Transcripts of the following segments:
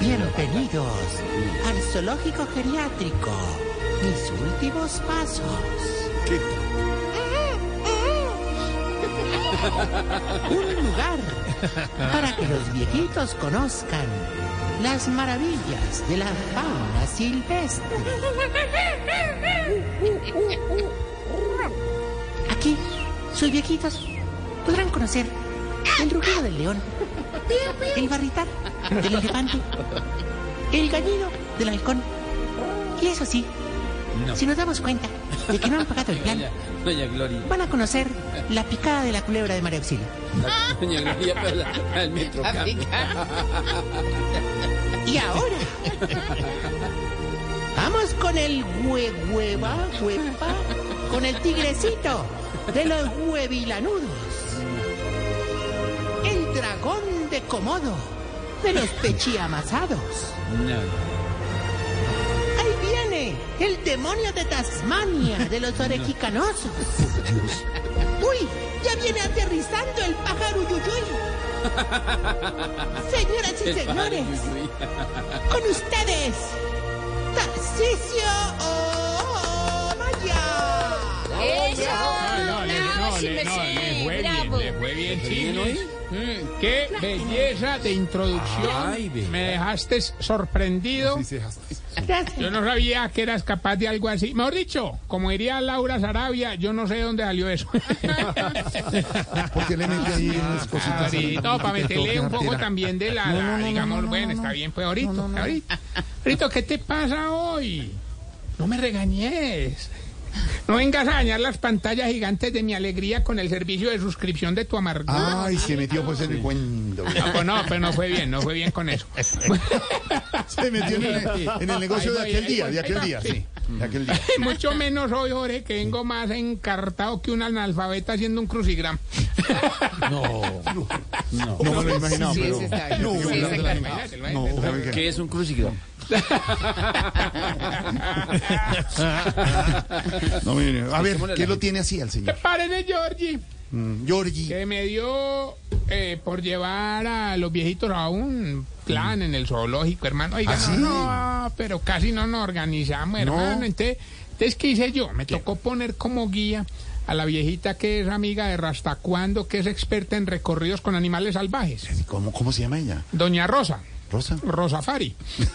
Bienvenidos al zoológico geriátrico. Mis últimos pasos. Un lugar para que los viejitos conozcan las maravillas de la fauna silvestre. Aquí, sus viejitos podrán conocer el rugido del león, el barritar del elefante, el gallido del halcón. Y eso sí, si nos damos cuenta de que no han pagado el plan, Doña, doña Gloria. van a conocer la picada de la culebra de María Auxilio. Doña Gloria para la- el metro. Y ahora, vamos con el huehueva, huepa, con el tigrecito de los huevilanudos. De Komodo de los pechiamasados. No. Ahí viene el demonio de Tasmania de los orejicanosos. Uy, ya viene aterrizando el pájaro Yuyuy. Señoras y señores, con ustedes, Tarcisio Maya. ¡Eso! No, no, no, fue bien, le fue bien, sí. Mm, Qué belleza de introducción. Ay. Me dejaste sorprendido. Gracias. Yo no sabía que eras capaz de algo así. Mejor dicho, como diría Laura Sarabia, yo no sé de dónde salió eso. Porque le mete ahí unas cositas. Ahorita, para meterle un poco también de la, la- digamos, bueno, está bien, pues ahorita, ahorita. Ahorita, ¿qué te pasa hoy? No me regañes. No vengas a dañar las pantallas gigantes de mi alegría con el servicio de suscripción de tu amargura. Ay, se metió pues en el cuento. No, pues no, pero no fue bien, no fue bien con eso. Se metió en el, en el negocio de aquel día, voy, de aquel día, sí. Mucho menos hoy, Jorge, que vengo más encartado que un analfabeta haciendo un crucigrama. No me lo pero. No, Sí, no, bien. no, no, ¿saben qué? ¿Qué es un crucigrama? No, mire, a ver, ¿qué lo tiene así al señor? Párele, Georgie, Mm, Georgie. que me dio eh, por llevar a los viejitos a un plan en el zoológico, hermano. Oiga, ¿Ah, sí? no, no, pero casi no nos organizamos, hermano. Entonces, entonces, ¿qué hice yo? Me tocó poner como guía a la viejita que es amiga de Rastacuando, que es experta en recorridos con animales salvajes. ¿Cómo, ¿Cómo se llama ella? Doña Rosa. ¿Rosa? Rosafari.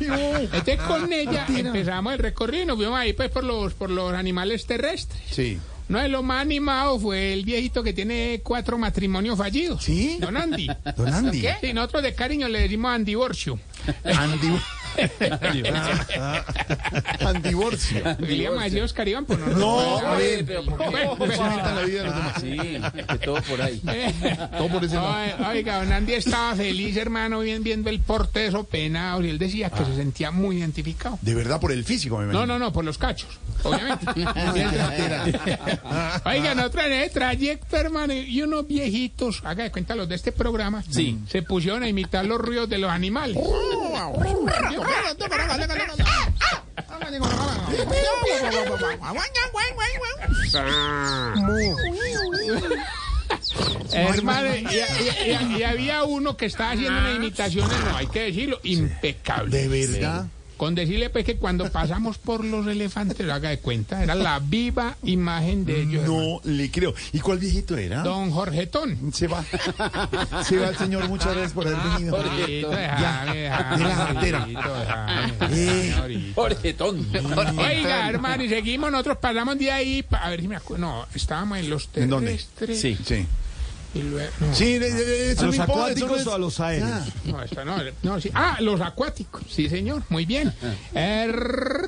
Entonces con ella empezamos el recorrido y nos fuimos ahí pues por los por los animales terrestres. Sí. Uno de los más animados fue el viejito que tiene cuatro matrimonios fallidos. ¿Sí? Don Andy. Don Andy. Sí, nosotros de cariño le decimos Andivorcio. Andy. Andivorcio. Así Oscar Iván, pues no. No, a ver. pero ¿por qué? Bueno, ¿Cómo se inventan la vida de los demás? Sí, que todo por ahí. Todo por ese lado. Oiga, don Andy estaba feliz, hermano, bien viendo el porte de esos penados y él decía que se sentía muy identificado. De verdad, por el físico, me No, imagino. no, no, por los cachos, obviamente. Oiga, nosotros en ese trayecto, hermano, y unos viejitos, haga de cuenta los de este programa, Sí. se pusieron a imitar los ruidos de los animales. Hermano, y, y- y- y había uno que estaba haciendo una imitación, no hay que decirlo, impecable. De verdad. Con decirle pues que cuando pasamos por los elefantes, haga de cuenta, era la viva imagen de ellos. hermano. No le creo. ¿Y cuál viejito era? Don Jorgetón. Se va. Se va el señor. Muchas gracias por haber venido. Jartera. Jorgito, déjame, Eh. Jorgetón. Oiga, hermano, y seguimos, nosotros pasamos de ahí, pa- a ver si me acuerdo, no, estábamos en los ¿En dónde? terrestres. Sí. Sí. Y luego, no, Sí, de- eso ¿A los no importa, acuáticos eso no es- o a los aéreos? No, no, no, sí. Ah, los acuáticos, sí señor, muy bien.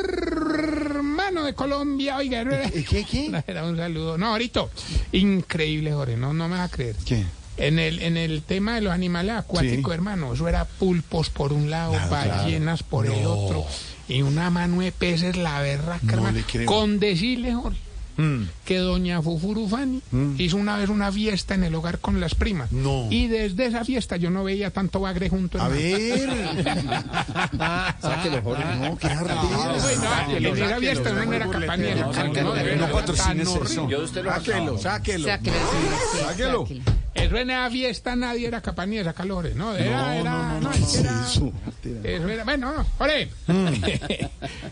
Hermano de Colombia, oiga, ¿Eh, ¿Qué, qué? era un saludo. No, ahorita, increíble, Jorge, no, no me vas a creer. ¿Qué? En el, en el tema de los animales acuáticos, Sí. hermano, eso era pulpos por un lado, Claro, claro. ballenas por el No. otro, y una mano de peces, la berraca, No hermano. le creo. Con decirle, Jorge, Mm. que doña Fufurufani hizo una vez una fiesta en el hogar con las primas. No. Y desde esa fiesta yo no veía tanto bagre junto. A ver. Sáquelo, Jorge. No, qué No, jartera. pues, en esa fiesta no era capaz ni de sacarlo, no, patrocines eso. Sáquelo, sáquelo. Sáquelo, Eso en esa fiesta nadie era capaz ni de sacar los ¿no? Era, era, no, es que era- Eso. eso era, bueno, no, ore.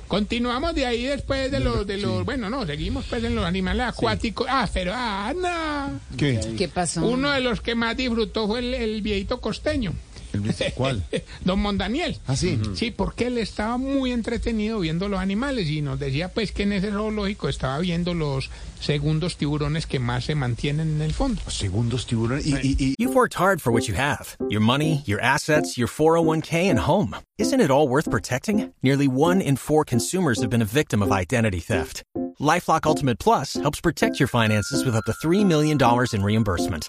Continuamos de ahí después de los, de los, bueno, no, seguimos pues en los animales acuáticos. Ah, pero, ah, no. ¿Qué? ¿Qué pasó? Uno de los que más disfrutó fue el, el viejito costeño, ¿Cuál? don Mondaniel. ¿Ah, sí? Sí, porque él estaba muy entretenido viendo los animales y nos decía pues que en ese zoológico estaba viendo los segundos tiburones que más se mantienen en el fondo. Segundos tiburones. Y, y, y You've worked hard for what you have your money, your assets, your 401k, and home. Isn't it all worth protecting? Nearly one in four consumers have been a victim of identity theft. Lifelock Ultimate Plus helps protect your finances with up to $3 million in reimbursement.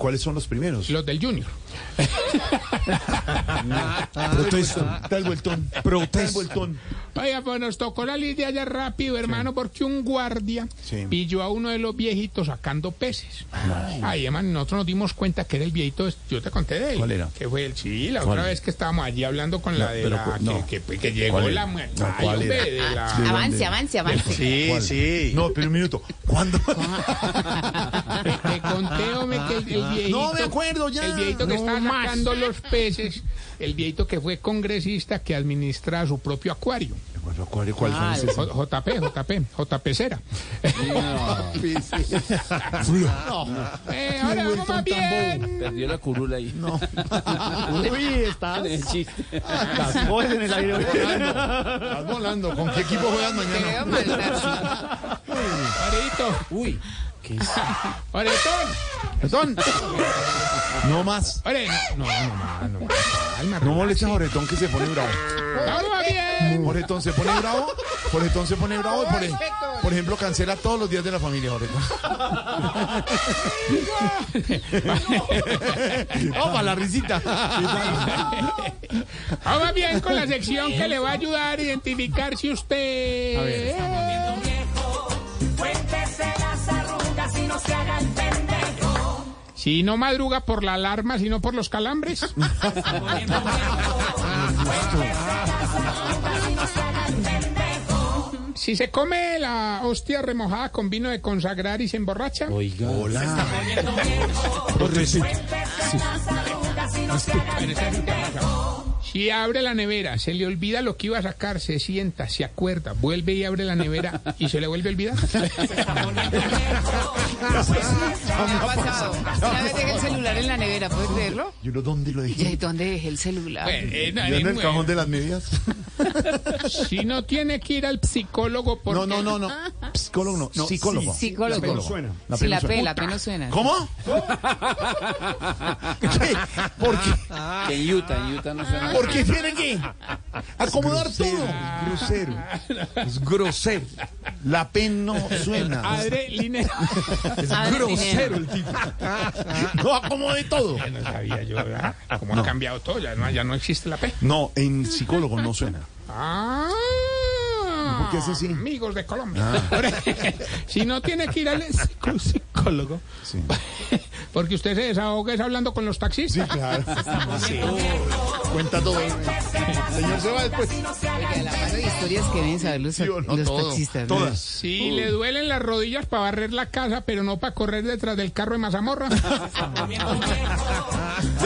¿Cuáles son los primeros? Los del Junior. Protesta. Está el vueltón. Protesta. Oiga, pues nos tocó la lidia ya rápido, hermano, porque un guardia Sí. pilló a uno de los viejitos sacando peces. Ay, hermano, nosotros nos dimos cuenta que era el viejito, yo te conté de él. ¿Cuál era? Que fue el, sí, la otra vez que estábamos allí hablando con la de pero la, no. que, que- que llegó ¿Cuál la. No, la- avance, avance, avance. Sí, sí. No, pero un minuto. ¿Cuándo? Te conté, hombre, que el, el viejito. No me acuerdo ya. El viejito que No estaba más. sacando los peces. El viejito que fue congresista que administra su propio acuario. ¿Cuál, cuál son esos? J- JP, JP, JP Cera. Eh, ahora vamos más bien. Perdió la curula ahí. No. Uy, estás, El chiste. estás vos en el aire. Estás volando. ¿Con qué equipo juegas Te mañana? veo mal, Tarsi. Orito, Uy. ¿Qué es? Oretón. No más. Ore, no, no, no, más, no, más, calma, No molestes a Oretón que se pone bravo. Vamos bien. Oretón se pone bravo. Oretón se pone bravo. y Por, ej- por ejemplo, cancela todos los días de la familia, Oretón. ¡Oh, para la risita! Vamos bien con la sección que le va a ayudar a identificar si usted. Si no madruga por la alarma, sino por los calambres. Si se come la hostia remojada con vino de consagrar y se emborracha. Oiga. Si abre la nevera, se le olvida lo que iba a sacar, se sienta, se acuerda, vuelve y abre la nevera y se le vuelve a olvidar. Me ha pasado. Una vez dejé el celular en la nevera, ¿puedes creerlo? ¿Yo no dónde lo ¿Y dije? dónde dejé el celular? Eh, no, ¿Yo en el cajón de las medias? Si no tiene que ir al psicólogo porque... No, no, no, no. Psicólogo no. no psicólogo. Psicólogo. La suena. La Si la pena P, suena. la P no suena. ¿Cómo? ¿Qué? ¿Por qué? Que en Utah, en Utah no suena. ¿Por qué tiene que acomodar todo? Grosero. Es grosero. La P no suena. Es Adre grosero el tipo. No acomode todo. No sabía yo, ¿verdad? Cómo ha cambiado todo, ya no, ya no existe la P. No, en psicólogo no suena. Ah, ¿Por qué así? Amigos de Colombia. Ahora, si no tiene que ir al psicólogo, Sí. porque usted se desahoga es hablando con los Sí, taxistas. claro. Sí. Cuenta todo. Señor se va después. Historias que deben saber los, ¿Sí no? los Todo. taxistas. ¿no? Todas. Si le duelen las rodillas para barrer la casa, pero no para correr detrás del carro de mazamorra. Del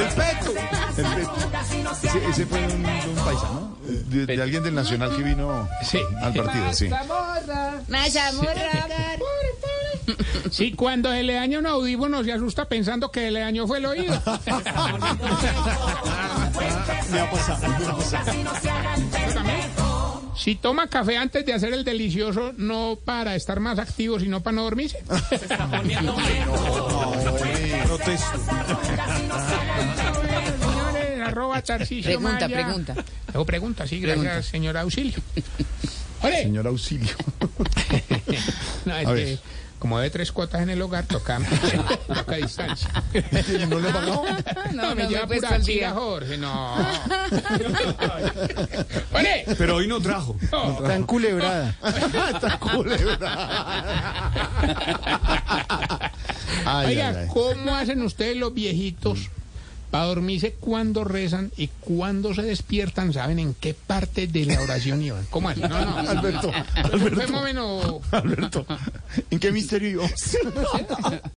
peto. El peto. Ese, ese fue un, un paisa, ¿no? De, de alguien del Nacional que vino Sí. al partido, sí. Mazamorra. Si cuando se le daña un audífono se asusta pensando que le dañó fue el oído. Me ha pasado, me ha pasado. Si toma café antes de hacer el delicioso, no para estar más activo, sino para no dormirse. Arroba Pregunta, Maya. pregunta. Hago pregunta, sí, gracias, Pregunta. señor Auxilio. Señor auxilio. no, es Como de tres cuotas en el hogar, toca, toca a distancia. ¿No le pagado? No, me lleva pura día. Jorge, no. ¡Ole! Pero hoy no trajo. No. Está enculebrada. Está Ay, Oiga, ay, ay. ¿cómo hacen ustedes los viejitos para dormirse cuando rezan y cuando se despiertan? ¿Saben en qué parte de la oración iban? ¿Cómo hacen? No, no. Alberto, Alberto. Alberto, ¿en qué misterio ibas?